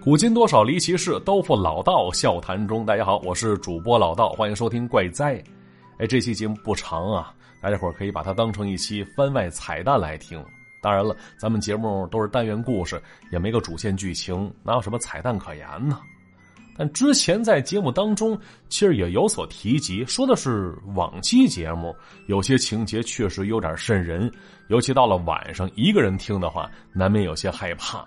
古今多少离奇事，都付老道笑谈中。大家好，我是主播老道，欢迎收听《怪哉》。哎，这期节目不长啊，大家伙可以把它当成一期番外彩蛋来听。当然了，咱们节目都是单元故事，也没个主线剧情，哪有什么彩蛋可言呢？但之前在节目当中，其实也有所提及，说的是往期节目有些情节确实有点渗人，尤其到了晚上一个人听的话，难免有些害怕。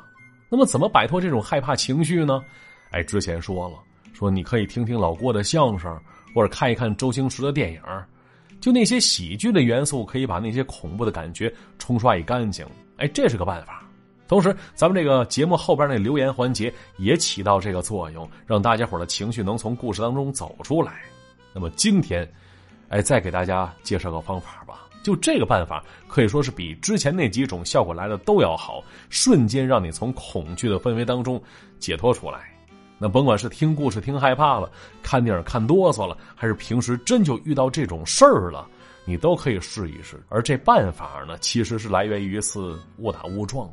那么怎么摆脱这种害怕情绪呢？哎，之前说了，说你可以听听老郭的相声，或者看一看周星驰的电影，就那些喜剧的元素，可以把那些恐怖的感觉冲刷一干净。哎，这是个办法。同时，咱们这个节目后边那留言环节也起到这个作用，让大家伙的情绪能从故事当中走出来。那么今天，哎，再给大家介绍个方法吧。就这个办法，可以说是比之前那几种效果来的都要好，瞬间让你从恐惧的氛围当中解脱出来。那甭管是听故事听害怕了，看电影看哆嗦了，还是平时真就遇到这种事儿了，你都可以试一试。而这办法呢，其实是来源于一次误打误撞。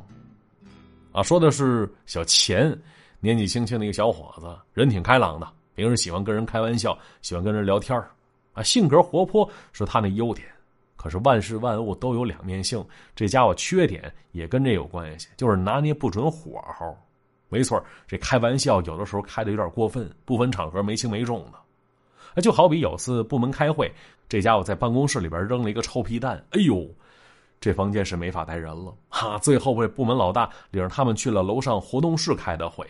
啊，说的是小钱，年纪轻轻的一个小伙子，人挺开朗的，平时喜欢跟人开玩笑，喜欢跟人聊天啊，性格活泼是他的优点。可是万事万物都有两面性，这家伙缺点也跟这有关系，就是拿捏不准火候。没错，这开玩笑有的时候开的有点过分，不分场合，没轻没重的。就好比有次部门开会，这家伙在办公室里边扔了一个臭屁蛋，哎呦！这房间是没法待人了哈！最后被部门老大领着他们去了楼上活动室开的会。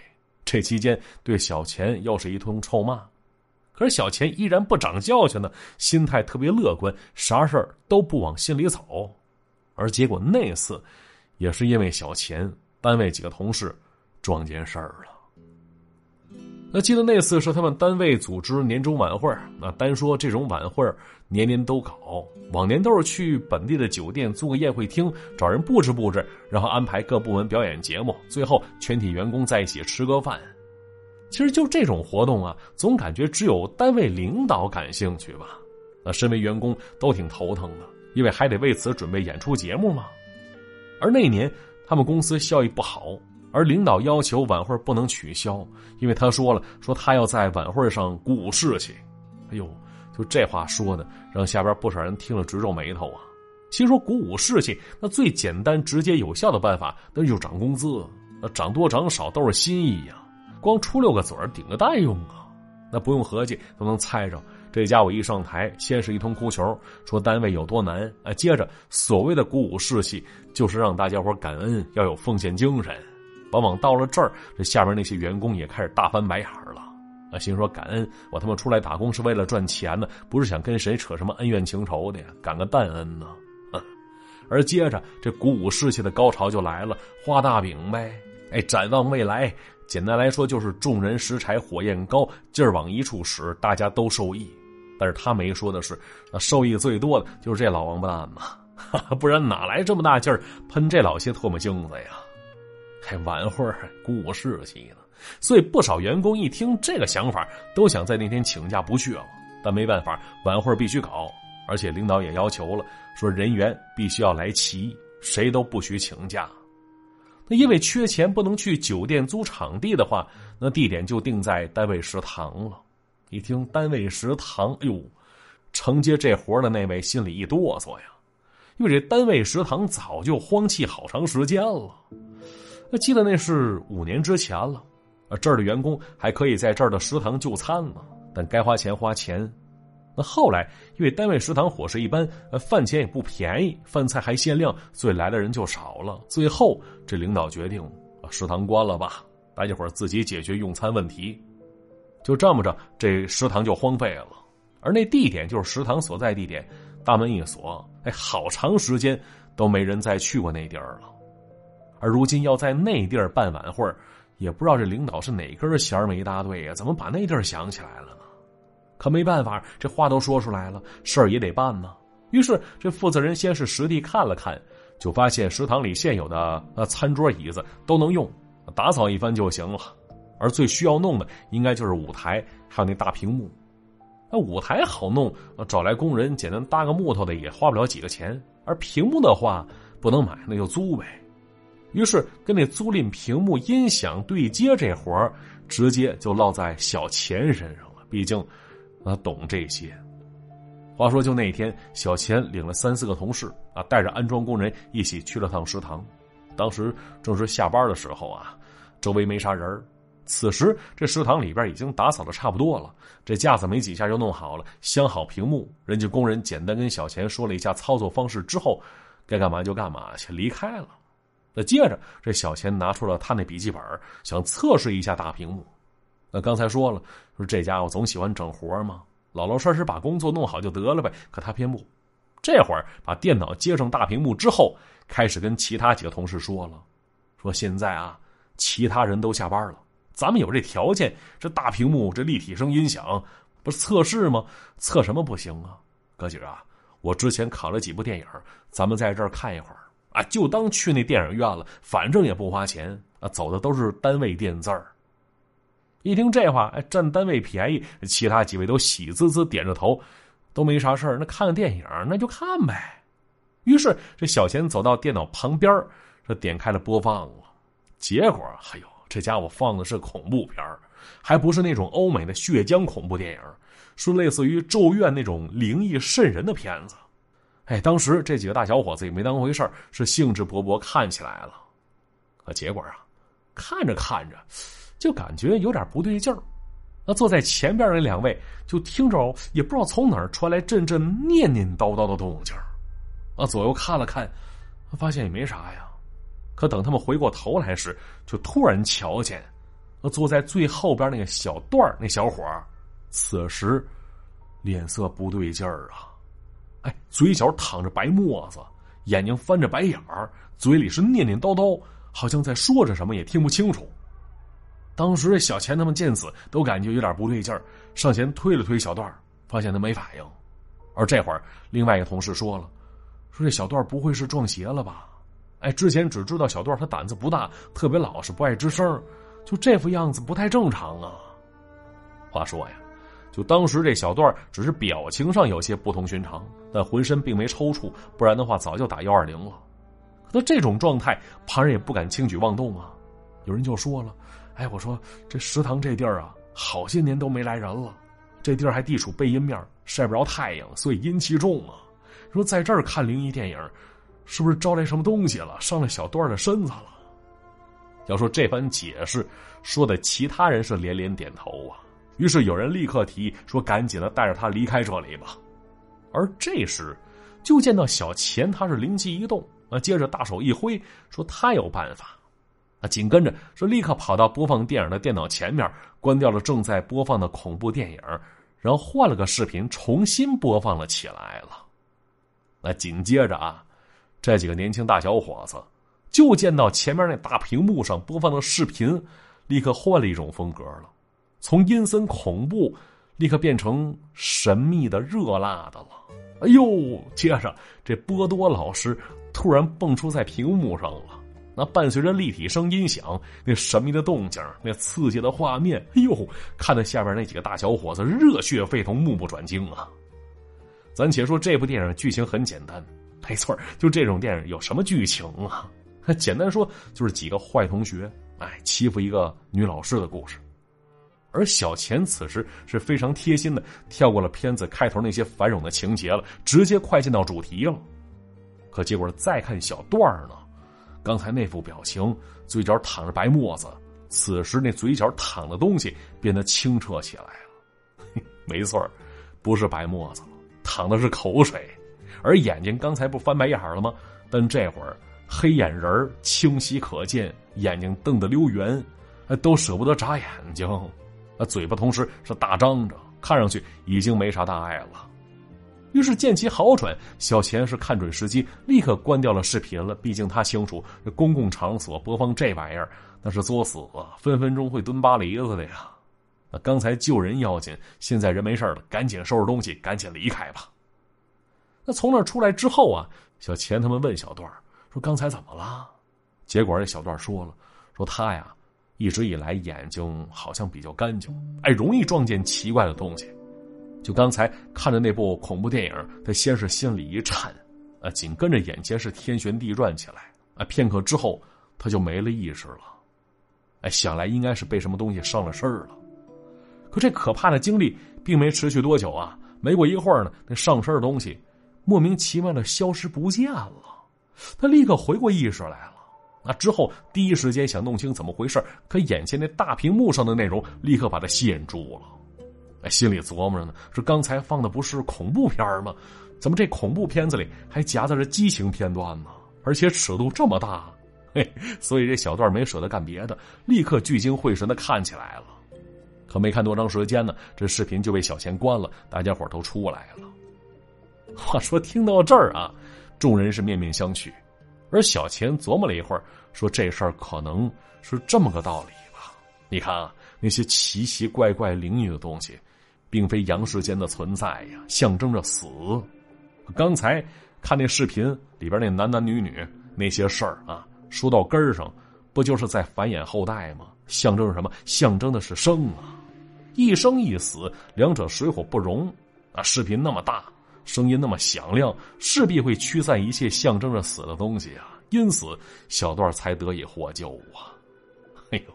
这期间对小钱又是一通臭骂，可是小钱依然不长教训呢，心态特别乐观，啥事儿都不往心里走。而结果那次，也是因为小钱，单位几个同事撞见事儿了。那记得那次是他们单位组织年终晚会那单说这种晚会年年都搞，往年都是去本地的酒店租个宴会厅，找人布置布置，然后安排各部门表演节目，最后全体员工在一起吃个饭。其实就这种活动啊，总感觉只有单位领导感兴趣吧？那身为员工都挺头疼的，因为还得为此准备演出节目嘛。而那年他们公司效益不好。而领导要求晚会不能取消，因为他说了，说他要在晚会上鼓舞士气。哎呦，就这话说的，让下边不少人听了直皱眉头啊。其实说鼓舞士气，那最简单、直接、有效的办法，那就涨工资。那涨多涨少都是心意呀，光出六个嘴顶个蛋用啊？那不用合计都能猜着，这家伙一上台，先是一通哭求，说单位有多难啊。接着所谓的鼓舞士气，就是让大家伙感恩，要有奉献精神。往往到了这儿，这下边那些员工也开始大翻白眼了。啊，心说感恩，我他妈出来打工是为了赚钱呢，不是想跟谁扯什么恩怨情仇的呀，感个蛋恩呢。而接着这鼓舞士气的高潮就来了，画大饼呗。哎，展望未来，简单来说就是众人拾柴火焰高，劲儿往一处使，大家都受益。但是他没说的是，那受益最多的就是这老王八蛋嘛，不然哪来这么大劲儿喷这老些唾沫星子呀？还晚会鼓舞士气呢，所以不少员工一听这个想法，都想在那天请假不去了。但没办法，晚会必须搞，而且领导也要求了，说人员必须要来齐，谁都不许请假。那因为缺钱不能去酒店租场地的话，那地点就定在单位食堂了。一听单位食堂，哎呦，承接这活的那位心里一哆嗦呀，因为这单位食堂早就荒弃好长时间了。记得那是五年之前了，啊，这儿的员工还可以在这儿的食堂就餐呢，但该花钱花钱。那后来因为单位食堂伙食一般，呃，饭钱也不便宜，饭菜还限量，所以来的人就少了。最后这领导决定，啊，食堂关了吧，大家伙自己解决用餐问题。就这么着，这食堂就荒废了。而那地点就是食堂所在地点，大门一锁，哎，好长时间都没人再去过那地儿了。而如今要在那地儿办晚会也不知道这领导是哪根弦没搭对呀？怎么把那地儿想起来了呢？可没办法，这话都说出来了，事儿也得办呢。于是这负责人先是实地看了看，就发现食堂里现有的呃餐桌椅子都能用，打扫一番就行了。而最需要弄的，应该就是舞台，还有那大屏幕。那舞台好弄，找来工人简单搭个木头的，也花不了几个钱。而屏幕的话，不能买，那就租呗。于是跟那租赁屏幕音响对接这活儿，直接就落在小钱身上了。毕竟，他懂这些。话说，就那一天，小钱领了三四个同事啊，带着安装工人一起去了趟食堂。当时正是下班的时候啊，周围没啥人此时，这食堂里边已经打扫的差不多了，这架子没几下就弄好了，镶好屏幕。人家工人简单跟小钱说了一下操作方式之后，该干嘛就干嘛去，离开了。那接着，这小钱拿出了他那笔记本，想测试一下大屏幕。那刚才说了，说这家伙总喜欢整活嘛，老老实实把工作弄好就得了呗。可他偏不，这会儿把电脑接上大屏幕之后，开始跟其他几个同事说了，说现在啊，其他人都下班了。咱们有这条件，这大屏幕，这立体声音响，不是测试吗？测什么不行啊？哥几个啊，我之前看了几部电影，咱们在这儿看一会儿啊，就当去那电影院了，反正也不花钱啊，走的都是单位垫字儿。一听这话，哎，占单位便宜，其他几位都喜滋滋点着头，都没啥事儿，那看个电影，那就看呗。于是这小贤走到电脑旁边，这点开了播放，结果，哎呦！这家伙放的是恐怖片还不是那种欧美的血浆恐怖电影，是类似于《咒怨》那种灵异渗人的片子。哎，当时这几个大小伙子也没当回事是兴致勃勃看起来了。可结果啊，看着看着，就感觉有点不对劲儿。那坐在前边那两位就听着，也不知道从哪儿传来阵阵念念叨叨的动静啊，左右看了看，发现也没啥呀。可等他们回过头来时，就突然瞧见，坐在最后边那个小段那小伙此时脸色不对劲儿啊！哎，嘴角淌着白沫子，眼睛翻着白眼儿，嘴里是念念叨叨，好像在说着什么，也听不清楚。当时这小钱他们见此，都感觉有点不对劲儿，上前推了推小段发现他没反应。而这会儿，另外一个同事说了：“说这小段不会是撞邪了吧？”哎，之前只知道小段他胆子不大，特别老实，不爱吱声，就这副样子不太正常啊。话说呀，就当时这小段只是表情上有些不同寻常，但浑身并没抽搐，不然的话早就打幺二零了。可他这种状态，旁人也不敢轻举妄动啊。有人就说了：“哎，我说这食堂这地儿啊，好些年都没来人了，这地儿还地处背阴面，晒不着太阳，所以阴气重啊。说在这儿看灵异电影。”是不是招来什么东西了？伤了小段的身子了？要说这番解释，说的其他人是连连点头啊。于是有人立刻提议说：“赶紧的带着他离开这里吧。”而这时，就见到小钱，他是灵机一动啊，接着大手一挥，说他有办法啊。紧跟着说，立刻跑到播放电影的电脑前面，关掉了正在播放的恐怖电影，然后换了个视频，重新播放了起来了。那紧接着啊。这几个年轻大小伙子，就见到前面那大屏幕上播放的视频，立刻换了一种风格了，从阴森恐怖，立刻变成神秘的热辣的了。哎呦！接着这波多老师突然蹦出在屏幕上了，那伴随着立体声音响，那神秘的动静，那刺激的画面，哎呦，看得下边那几个大小伙子热血沸腾，目不转睛啊！咱且说这部电影剧情很简单。没错，就这种电影有什么剧情啊？简单说就是几个坏同学哎欺负一个女老师的故事。而小钱此时是非常贴心的，跳过了片子开头那些繁冗的情节了，直接快进到主题了。可结果再看小段呢，刚才那副表情，嘴角淌着白沫子，此时那嘴角淌的东西变得清澈起来了。没错，不是白沫子了，淌的是口水。而眼睛刚才不翻白眼了吗？但这会儿黑眼仁清晰可见，眼睛瞪得溜圆，都舍不得眨眼睛。啊，嘴巴同时是大张着，看上去已经没啥大碍了。于是见其好转，小钱是看准时机，立刻关掉了视频了。毕竟他清楚，这公共场所播放这玩意儿那是作死啊，分分钟会蹲巴黎子的呀。那刚才救人要紧，现在人没事了，赶紧收拾东西，赶紧离开吧。那从那出来之后啊，小钱他们问小段说：“刚才怎么了？”结果这小段说了：“说他呀，一直以来眼睛好像比较干净，哎，容易撞见奇怪的东西。就刚才看着那部恐怖电影，他先是心里一颤，啊，紧跟着眼前是天旋地转起来，啊，片刻之后，他就没了意识了。哎，想来应该是被什么东西上了身了。可这可怕的经历并没持续多久啊！没过一会儿呢，那上身的东西莫名其妙的消失不见了。他立刻回过意识来了。那之后第一时间想弄清怎么回事，可眼前那大屏幕上的内容立刻把他吸引住了。哎，心里琢磨着呢，说刚才放的不是恐怖片吗？怎么这恐怖片子里还夹杂着激情片段呢？而且尺度这么大，嘿，所以这小段没舍得干别的，立刻聚精会神的看起来了。可没看多长时间呢，这视频就被小钱关了，大家伙都出来了。话说听到这儿啊，众人是面面相觑，而小钱琢磨了一会儿，说这事儿可能是这么个道理吧？你看啊，那些奇奇怪怪灵异的东西，并非阳世间的存在呀，象征着死。刚才看那视频里边那男男女女那些事儿啊，说到根儿上，不就是在繁衍后代吗？象征着什么？象征的是生啊。一生一死，两者水火不容啊！视频那么大，声音那么响亮，势必会驱散一切象征着死的东西啊！因此，小段才得以获救啊！哎呦，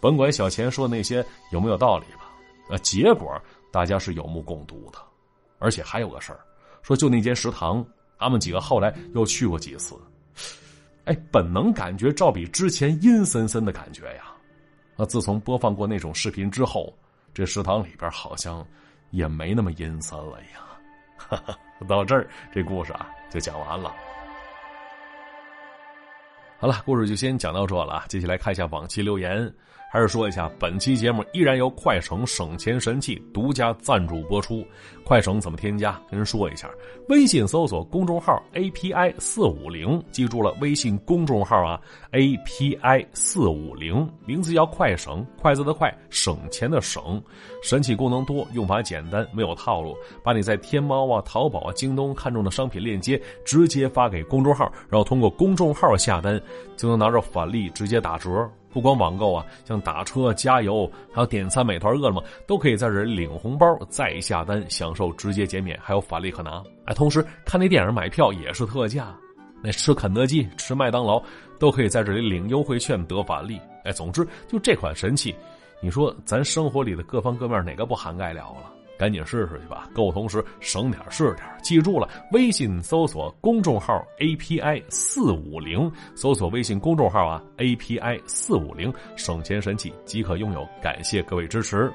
甭管小钱说的那些有没有道理，啊，结果大家是有目共睹的。而且还有个事儿，说就那间食堂，他们几个后来又去过几次，哎，本能感觉照比之前阴森森的感觉呀！啊，自从播放过那种视频之后。这食堂里边好像也没那么阴森了呀。到这儿，这故事啊就讲完了。好了，故事就先讲到这了。接下来看一下往期留言。还是说一下，本期节目依然由快省省钱神器独家赞助播出。快省怎么添加？跟人说一下，微信搜索公众号 API 四五零，记住了，微信公众号啊，API 四五零，名字叫快省，快字的快，省钱的省，神器功能多，用法简单，没有套路，把你在天猫啊、淘宝啊、京东看中的商品链接直接发给公众号，然后通过公众号下单，就能拿着返利直接打折。不光网购啊，像打车、加油，还有点餐、美团、饿了么，都可以在这里领红包，再下单享受直接减免，还有返利可拿。哎，同时看那电影买票也是特价，那吃肯德基、吃麦当劳都可以在这里领优惠券得返利。哎，总之就这款神器，你说咱生活里的各方各面哪个不涵盖了了？赶紧试试去吧，购物同时省点是点。记住了，微信搜索公众号 API 四五零，搜索微信公众号啊 API 四五零，省钱神器即可拥有。感谢各位支持。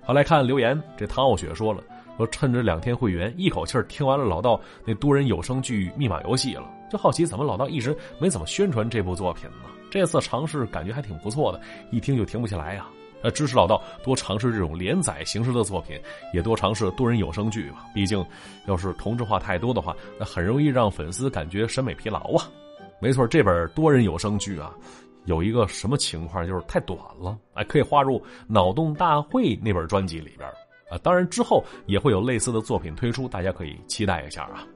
好，来看留言，这唐傲雪说了，说趁着两天会员，一口气听完了老道那多人有声剧《密码游戏》了，就好奇怎么老道一直没怎么宣传这部作品呢？这次尝试感觉还挺不错的，一听就停不下来呀。呃，支持老道多尝试这种连载形式的作品，也多尝试多人有声剧吧。毕竟，要是同质化太多的话，那很容易让粉丝感觉审美疲劳啊。没错，这本多人有声剧啊，有一个什么情况就是太短了，哎，可以划入脑洞大会那本专辑里边啊。当然，之后也会有类似的作品推出，大家可以期待一下啊。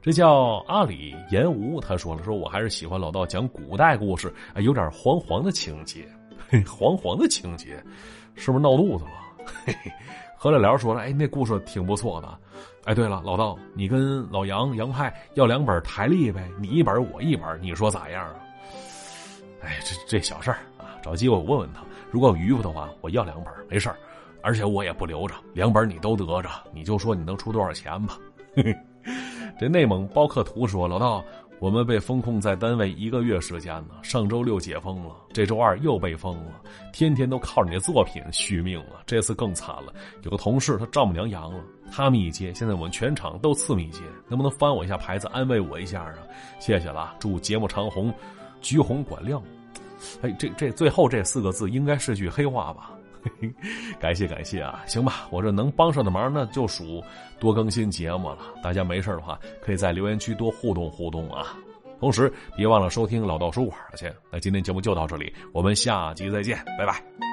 这叫阿里言无，他说了，说我还是喜欢老道讲古代故事，啊，有点黄黄的情节。黄黄的情节，是不是闹肚子了？嘿嘿，何了聊说了，哎，那故事挺不错的。哎，对了，老道，你跟老杨杨派要两本台历呗，你一本我一本，你说咋样啊？哎，这这小事儿啊，找机会我问问他，如果有余富的话，我要两本，没事儿，而且我也不留着，两本你都得着，你就说你能出多少钱吧。嘿嘿，这内蒙包克图说，老道。我们被封控在单位一个月时间呢，上周六解封了，这周二又被封了，天天都靠你的作品续命了。这次更惨了，有个同事他丈母娘阳了，他密接，现在我们全场都次密接，能不能翻我一下牌子，安慰我一下啊？谢谢了，祝节目长红，橘红管亮。哎，这这最后这四个字应该是句黑话吧？感谢感谢啊，行吧，我这能帮上的忙呢就数多更新节目了。大家没事的话，可以在留言区多互动互动啊。同时别忘了收听老道书馆去。那今天节目就到这里，我们下集再见，拜拜。